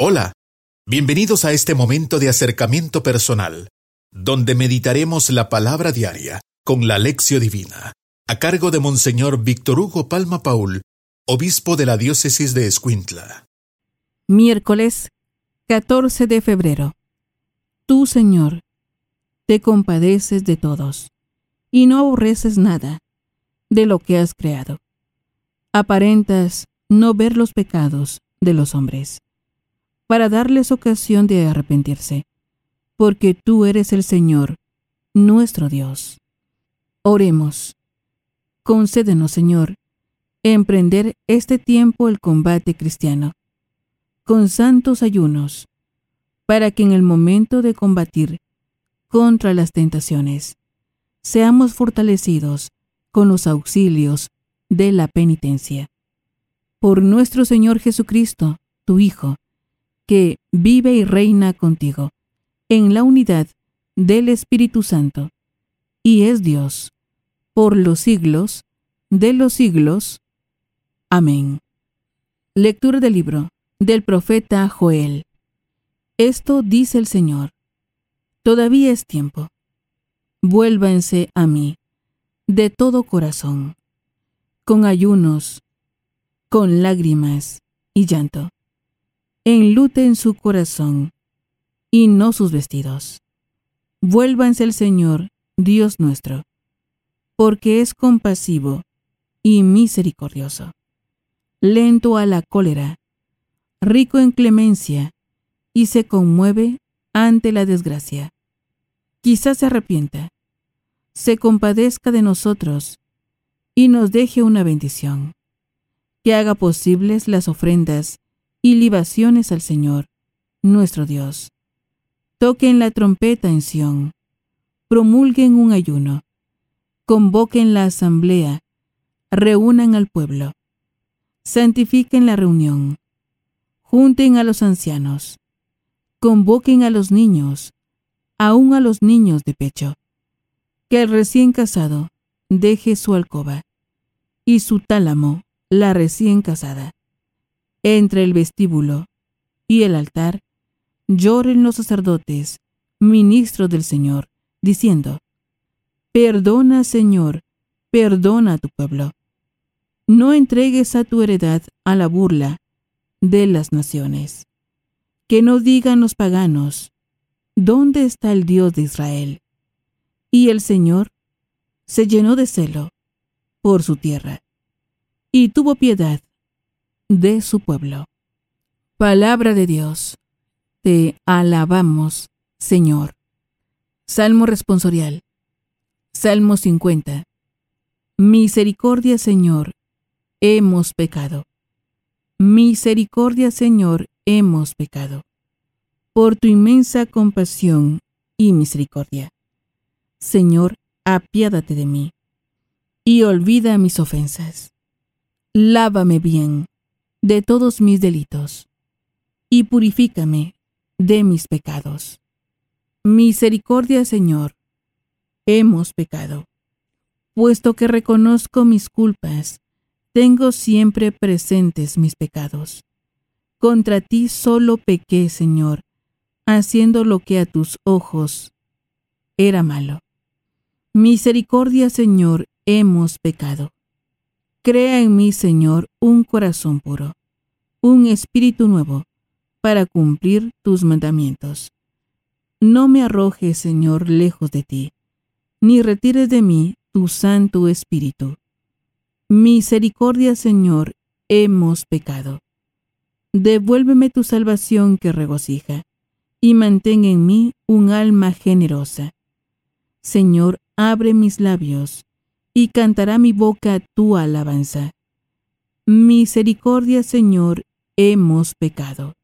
Hola, bienvenidos a este momento de acercamiento personal, donde meditaremos la palabra diaria con la lección divina, a cargo de Monseñor Víctor Hugo Palma Paul, obispo de la diócesis de Escuintla. Miércoles 14 de febrero. Tú, Señor, te compadeces de todos y no aborreces nada de lo que has creado. Aparentas no ver los pecados de los hombres para darles ocasión de arrepentirse, porque tú eres el Señor, nuestro Dios. Oremos. Concédenos, Señor, emprender este tiempo el combate cristiano, con santos ayunos, para que en el momento de combatir contra las tentaciones, seamos fortalecidos con los auxilios de la penitencia. Por nuestro Señor Jesucristo, tu Hijo, que vive y reina contigo, en la unidad del Espíritu Santo, y es Dios, por los siglos de los siglos. Amén. Lectura del libro del profeta Joel. Esto dice el Señor. Todavía es tiempo. Vuélvanse a mí, de todo corazón, con ayunos, con lágrimas y llanto enluten su corazón y no sus vestidos. Vuélvanse al Señor, Dios nuestro, porque es compasivo y misericordioso, lento a la cólera, rico en clemencia, y se conmueve ante la desgracia. Quizás se arrepienta, se compadezca de nosotros y nos deje una bendición, que haga posibles las ofrendas y libaciones al Señor, nuestro Dios. Toquen la trompeta en Sión, promulguen un ayuno, convoquen la asamblea, reúnan al pueblo, santifiquen la reunión, junten a los ancianos, convoquen a los niños, aun a los niños de pecho, que el recién casado deje su alcoba y su tálamo la recién casada entre el vestíbulo y el altar, lloren los sacerdotes, ministros del Señor, diciendo, Perdona, Señor, perdona a tu pueblo. No entregues a tu heredad a la burla de las naciones. Que no digan los paganos, ¿dónde está el Dios de Israel? Y el Señor se llenó de celo por su tierra, y tuvo piedad de su pueblo. Palabra de Dios. Te alabamos, Señor. Salmo responsorial. Salmo 50. Misericordia, Señor, hemos pecado. Misericordia, Señor, hemos pecado. Por tu inmensa compasión y misericordia. Señor, apiádate de mí y olvida mis ofensas. Lávame bien de todos mis delitos, y purifícame de mis pecados. Misericordia, Señor, hemos pecado. Puesto que reconozco mis culpas, tengo siempre presentes mis pecados. Contra ti solo pequé, Señor, haciendo lo que a tus ojos era malo. Misericordia, Señor, hemos pecado. Crea en mí, Señor, un corazón puro, un espíritu nuevo, para cumplir tus mandamientos. No me arrojes, Señor, lejos de ti, ni retires de mí tu santo espíritu. Misericordia, Señor, hemos pecado. Devuélveme tu salvación que regocija, y mantén en mí un alma generosa. Señor, abre mis labios, y cantará mi boca tu alabanza. Misericordia, Señor, hemos pecado.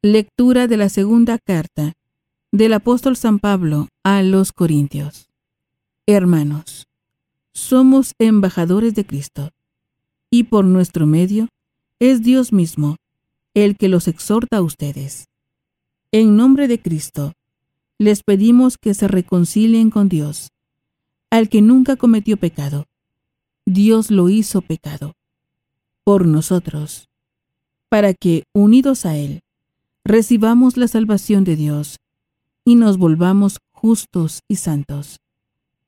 Lectura de la segunda carta del apóstol San Pablo a los Corintios. Hermanos, somos embajadores de Cristo, y por nuestro medio es Dios mismo el que los exhorta a ustedes. En nombre de Cristo, les pedimos que se reconcilien con Dios al que nunca cometió pecado. Dios lo hizo pecado por nosotros, para que, unidos a Él, recibamos la salvación de Dios y nos volvamos justos y santos,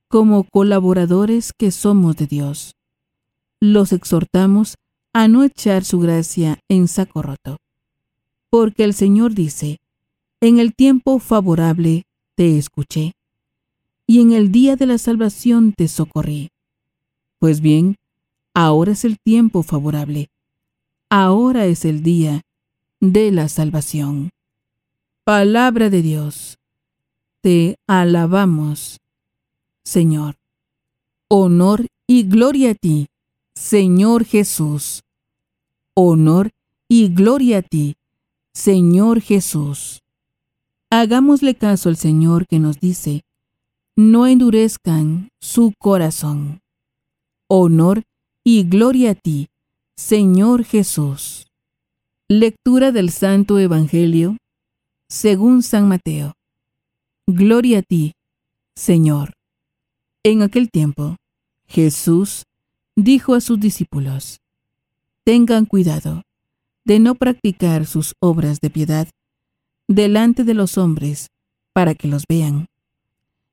como colaboradores que somos de Dios. Los exhortamos a no echar su gracia en saco roto, porque el Señor dice, en el tiempo favorable te escuché, y en el día de la salvación te socorrí. Pues bien, ahora es el tiempo favorable, ahora es el día de la salvación. Palabra de Dios. Te alabamos, Señor. Honor y gloria a ti, Señor Jesús. Honor y gloria a ti, Señor Jesús. Hagámosle caso al Señor que nos dice, no endurezcan su corazón. Honor y gloria a ti, Señor Jesús. Lectura del Santo Evangelio según San Mateo. Gloria a ti, Señor. En aquel tiempo, Jesús dijo a sus discípulos, Tengan cuidado de no practicar sus obras de piedad delante de los hombres para que los vean.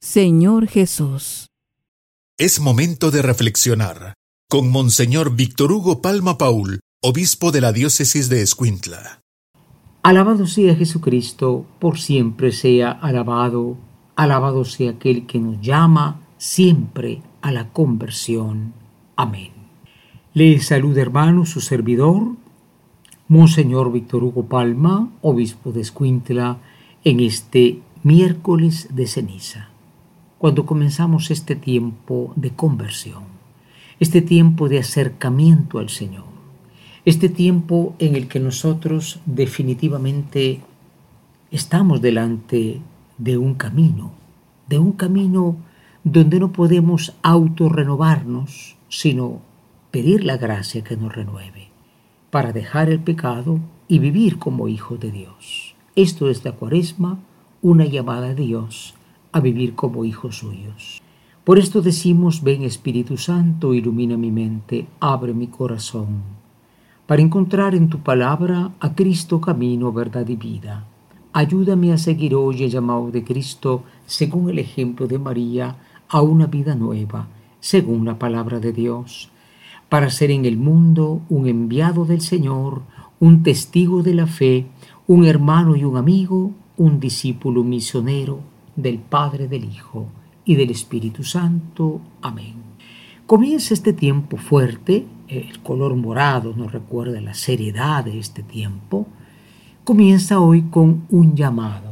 Señor Jesús. Es momento de reflexionar con Monseñor Víctor Hugo Palma Paul, obispo de la diócesis de Escuintla. Alabado sea Jesucristo, por siempre sea alabado. Alabado sea aquel que nos llama siempre a la conversión. Amén. Le saluda hermano su servidor, Monseñor Víctor Hugo Palma, obispo de Escuintla, en este miércoles de ceniza, cuando comenzamos este tiempo de conversión, este tiempo de acercamiento al Señor este tiempo en el que nosotros definitivamente estamos delante de un camino, de un camino donde no podemos autorrenovarnos, sino pedir la gracia que nos renueve, para dejar el pecado y vivir como hijos de Dios. Esto es la cuaresma, una llamada a Dios a vivir como hijos suyos. Por esto decimos, ven Espíritu Santo, ilumina mi mente, abre mi corazón para encontrar en tu palabra a Cristo camino, verdad y vida. Ayúdame a seguir hoy el llamado de Cristo, según el ejemplo de María, a una vida nueva, según la palabra de Dios, para ser en el mundo un enviado del Señor, un testigo de la fe, un hermano y un amigo, un discípulo misionero del Padre, del Hijo y del Espíritu Santo. Amén. Comienza este tiempo fuerte el color morado nos recuerda la seriedad de este tiempo, comienza hoy con un llamado.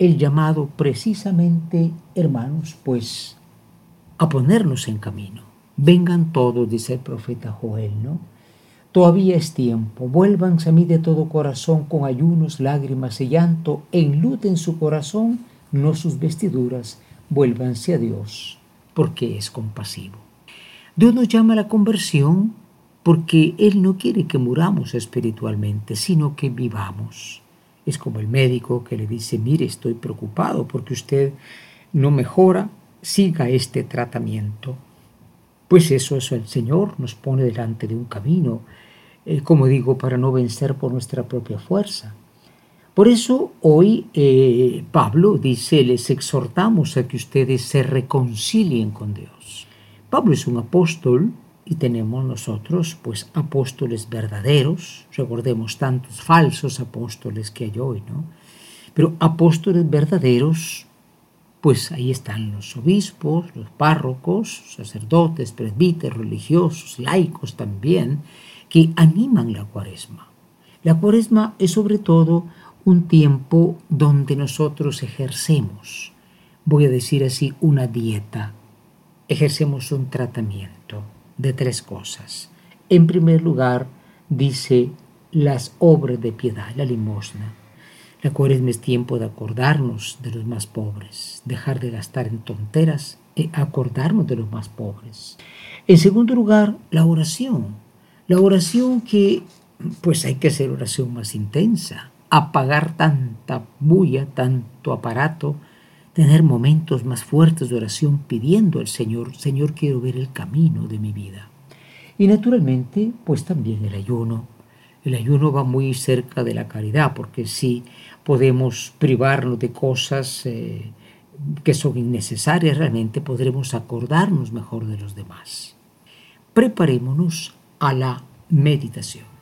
el llamado precisamente, hermanos, pues a ponernos en camino. Vengan todos, dice el profeta Joel, ¿no? Todavía es tiempo, vuélvanse a mí de todo corazón con ayunos, lágrimas y llanto, enluten su corazón, no sus vestiduras, vuélvanse a Dios, porque es compasivo. Dios nos llama a la conversión porque Él no quiere que muramos espiritualmente, sino que vivamos. Es como el médico que le dice, mire, estoy preocupado porque usted no mejora, siga este tratamiento. Pues eso, eso el Señor nos pone delante de un camino, eh, como digo, para no vencer por nuestra propia fuerza. Por eso hoy eh, Pablo dice, les exhortamos a que ustedes se reconcilien con Dios. Pablo es un apóstol y tenemos nosotros pues apóstoles verdaderos, recordemos tantos falsos apóstoles que hay hoy, ¿no? Pero apóstoles verdaderos, pues ahí están los obispos, los párrocos, sacerdotes, presbíteros, religiosos, laicos también, que animan la cuaresma. La cuaresma es sobre todo un tiempo donde nosotros ejercemos, voy a decir así, una dieta, ejercemos un tratamiento de tres cosas. En primer lugar, dice las obras de piedad, la limosna. La cuaresma es tiempo de acordarnos de los más pobres, dejar de gastar en tonteras y acordarnos de los más pobres. En segundo lugar, la oración. La oración que, pues hay que hacer oración más intensa, apagar tanta bulla, tanto aparato, tener momentos más fuertes de oración pidiendo al Señor, Señor, quiero ver el camino de mi vida. Y naturalmente, pues también el ayuno. El ayuno va muy cerca de la caridad, porque si podemos privarnos de cosas eh, que son innecesarias, realmente podremos acordarnos mejor de los demás. Preparémonos a la meditación.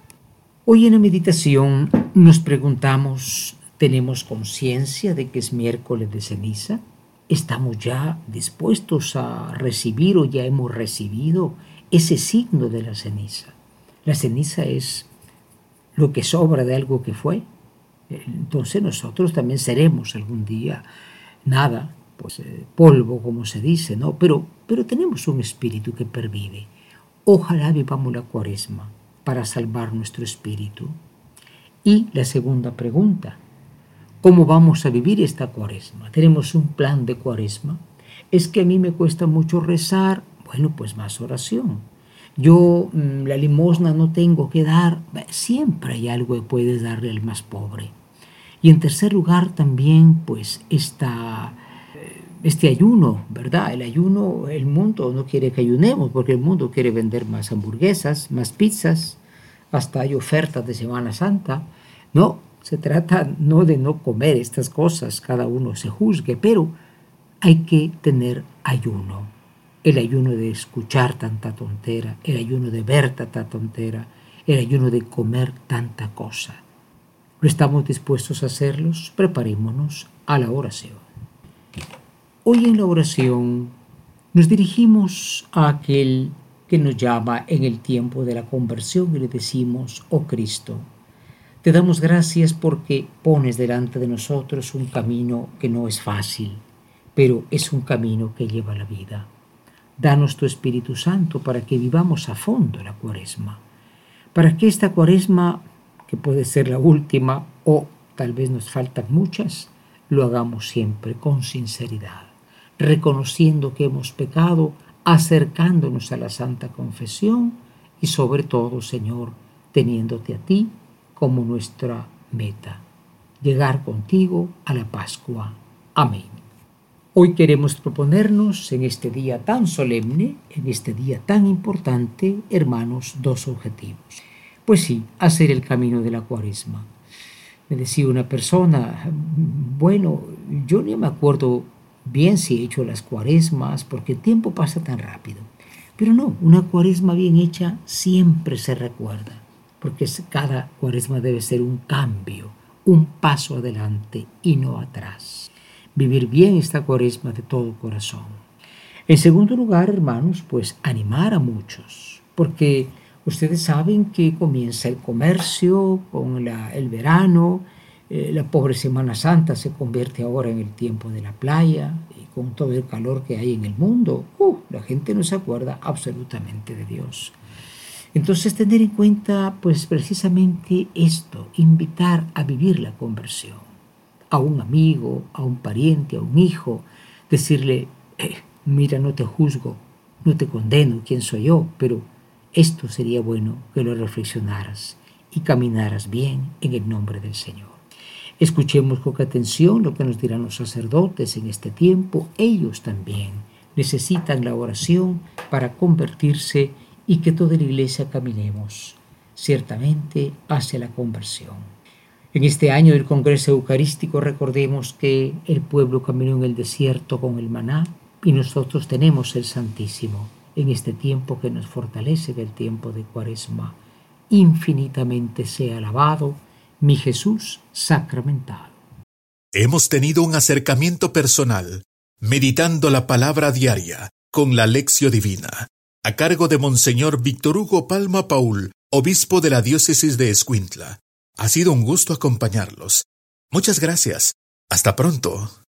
Hoy en la meditación nos preguntamos ¿Tenemos conciencia de que es miércoles de ceniza? ¿Estamos ya dispuestos a recibir o ya hemos recibido ese signo de la ceniza? La ceniza es lo que sobra de algo que fue. Entonces nosotros también seremos algún día nada, pues eh, polvo como se dice, ¿no? Pero, pero tenemos un espíritu que pervive. Ojalá vivamos la cuaresma para salvar nuestro espíritu. Y la segunda pregunta, ¿Cómo vamos a vivir esta cuaresma? ¿Tenemos un plan de cuaresma? Es que a mí me cuesta mucho rezar. Bueno, pues más oración. Yo mm, la limosna no tengo que dar. Siempre hay algo que puedes darle al más pobre. Y en tercer lugar también, pues, esta, este ayuno, ¿verdad? El ayuno, el mundo no quiere que ayunemos porque el mundo quiere vender más hamburguesas, más pizzas, hasta hay ofertas de Semana Santa. No, se trata no de no comer estas cosas, cada uno se juzgue, pero hay que tener ayuno. El ayuno de escuchar tanta tontera, el ayuno de ver tanta tontera, el ayuno de comer tanta cosa. ¿Lo estamos dispuestos a hacerlos? Preparémonos a la oración. Hoy en la oración nos dirigimos a aquel que nos llama en el tiempo de la conversión y le decimos, oh Cristo, te damos gracias porque pones delante de nosotros un camino que no es fácil, pero es un camino que lleva la vida. Danos tu Espíritu Santo para que vivamos a fondo la cuaresma, para que esta cuaresma, que puede ser la última o tal vez nos faltan muchas, lo hagamos siempre con sinceridad, reconociendo que hemos pecado, acercándonos a la Santa Confesión y sobre todo, Señor, teniéndote a ti como nuestra meta, llegar contigo a la Pascua. Amén. Hoy queremos proponernos en este día tan solemne, en este día tan importante, hermanos, dos objetivos. Pues sí, hacer el camino de la cuaresma. Me decía una persona, bueno, yo ni me acuerdo bien si he hecho las cuaresmas, porque el tiempo pasa tan rápido. Pero no, una cuaresma bien hecha siempre se recuerda porque cada cuaresma debe ser un cambio, un paso adelante y no atrás. Vivir bien esta cuaresma de todo corazón. En segundo lugar, hermanos, pues animar a muchos, porque ustedes saben que comienza el comercio con el verano, Eh, la pobre Semana Santa se convierte ahora en el tiempo de la playa y con todo el calor que hay en el mundo, uh, la gente no se acuerda absolutamente de Dios. Entonces tener en cuenta pues precisamente esto, invitar a vivir la conversión a un amigo, a un pariente, a un hijo, decirle, eh, mira, no te juzgo, no te condeno, quién soy yo, pero esto sería bueno que lo reflexionaras y caminaras bien en el nombre del Señor. Escuchemos con atención lo que nos dirán los sacerdotes en este tiempo. Ellos también necesitan la oración para convertirse y que toda la iglesia caminemos ciertamente hacia la conversión. En este año del Congreso Eucarístico recordemos que el pueblo caminó en el desierto con el maná y nosotros tenemos el Santísimo en este tiempo que nos fortalece del tiempo de Cuaresma. Infinitamente sea alabado mi Jesús sacramentado. Hemos tenido un acercamiento personal, meditando la palabra diaria con la lección divina, a cargo de Monseñor Víctor Hugo Palma Paul, obispo de la diócesis de Escuintla. Ha sido un gusto acompañarlos. Muchas gracias. Hasta pronto.